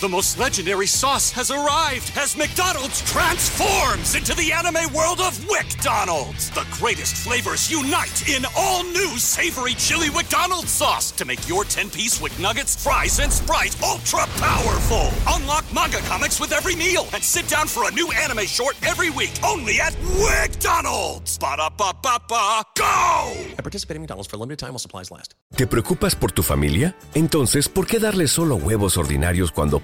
The most legendary sauce has arrived as McDonald's transforms into the anime world of WickDonald's. The greatest flavors unite in all new savory chili McDonald's sauce to make your 10-piece Wick Nuggets, fries, and Sprite ultra powerful. Unlock manga comics with every meal and sit down for a new anime short every week only at WickDonald's. Ba-da-ba-ba-ba, go! I participate in McDonald's for a limited time while supplies last. ¿Te preocupas por tu familia? Entonces, ¿por qué darles solo huevos ordinarios cuando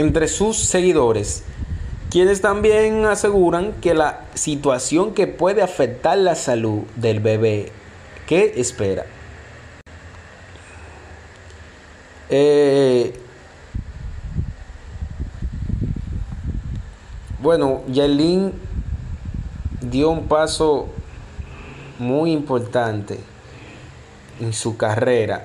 entre sus seguidores, quienes también aseguran que la situación que puede afectar la salud del bebé que espera. Eh, bueno, Yailin dio un paso muy importante en su carrera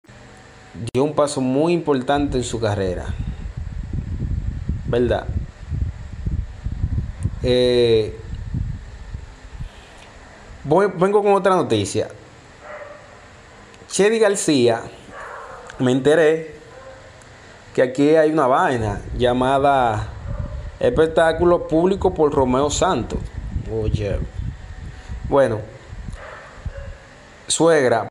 Dio un paso muy importante en su carrera. ¿Verdad? Eh, vengo con otra noticia. Chedi García, me enteré que aquí hay una vaina llamada Espectáculo Público por Romeo Santos. Oye. Bueno. Suegra,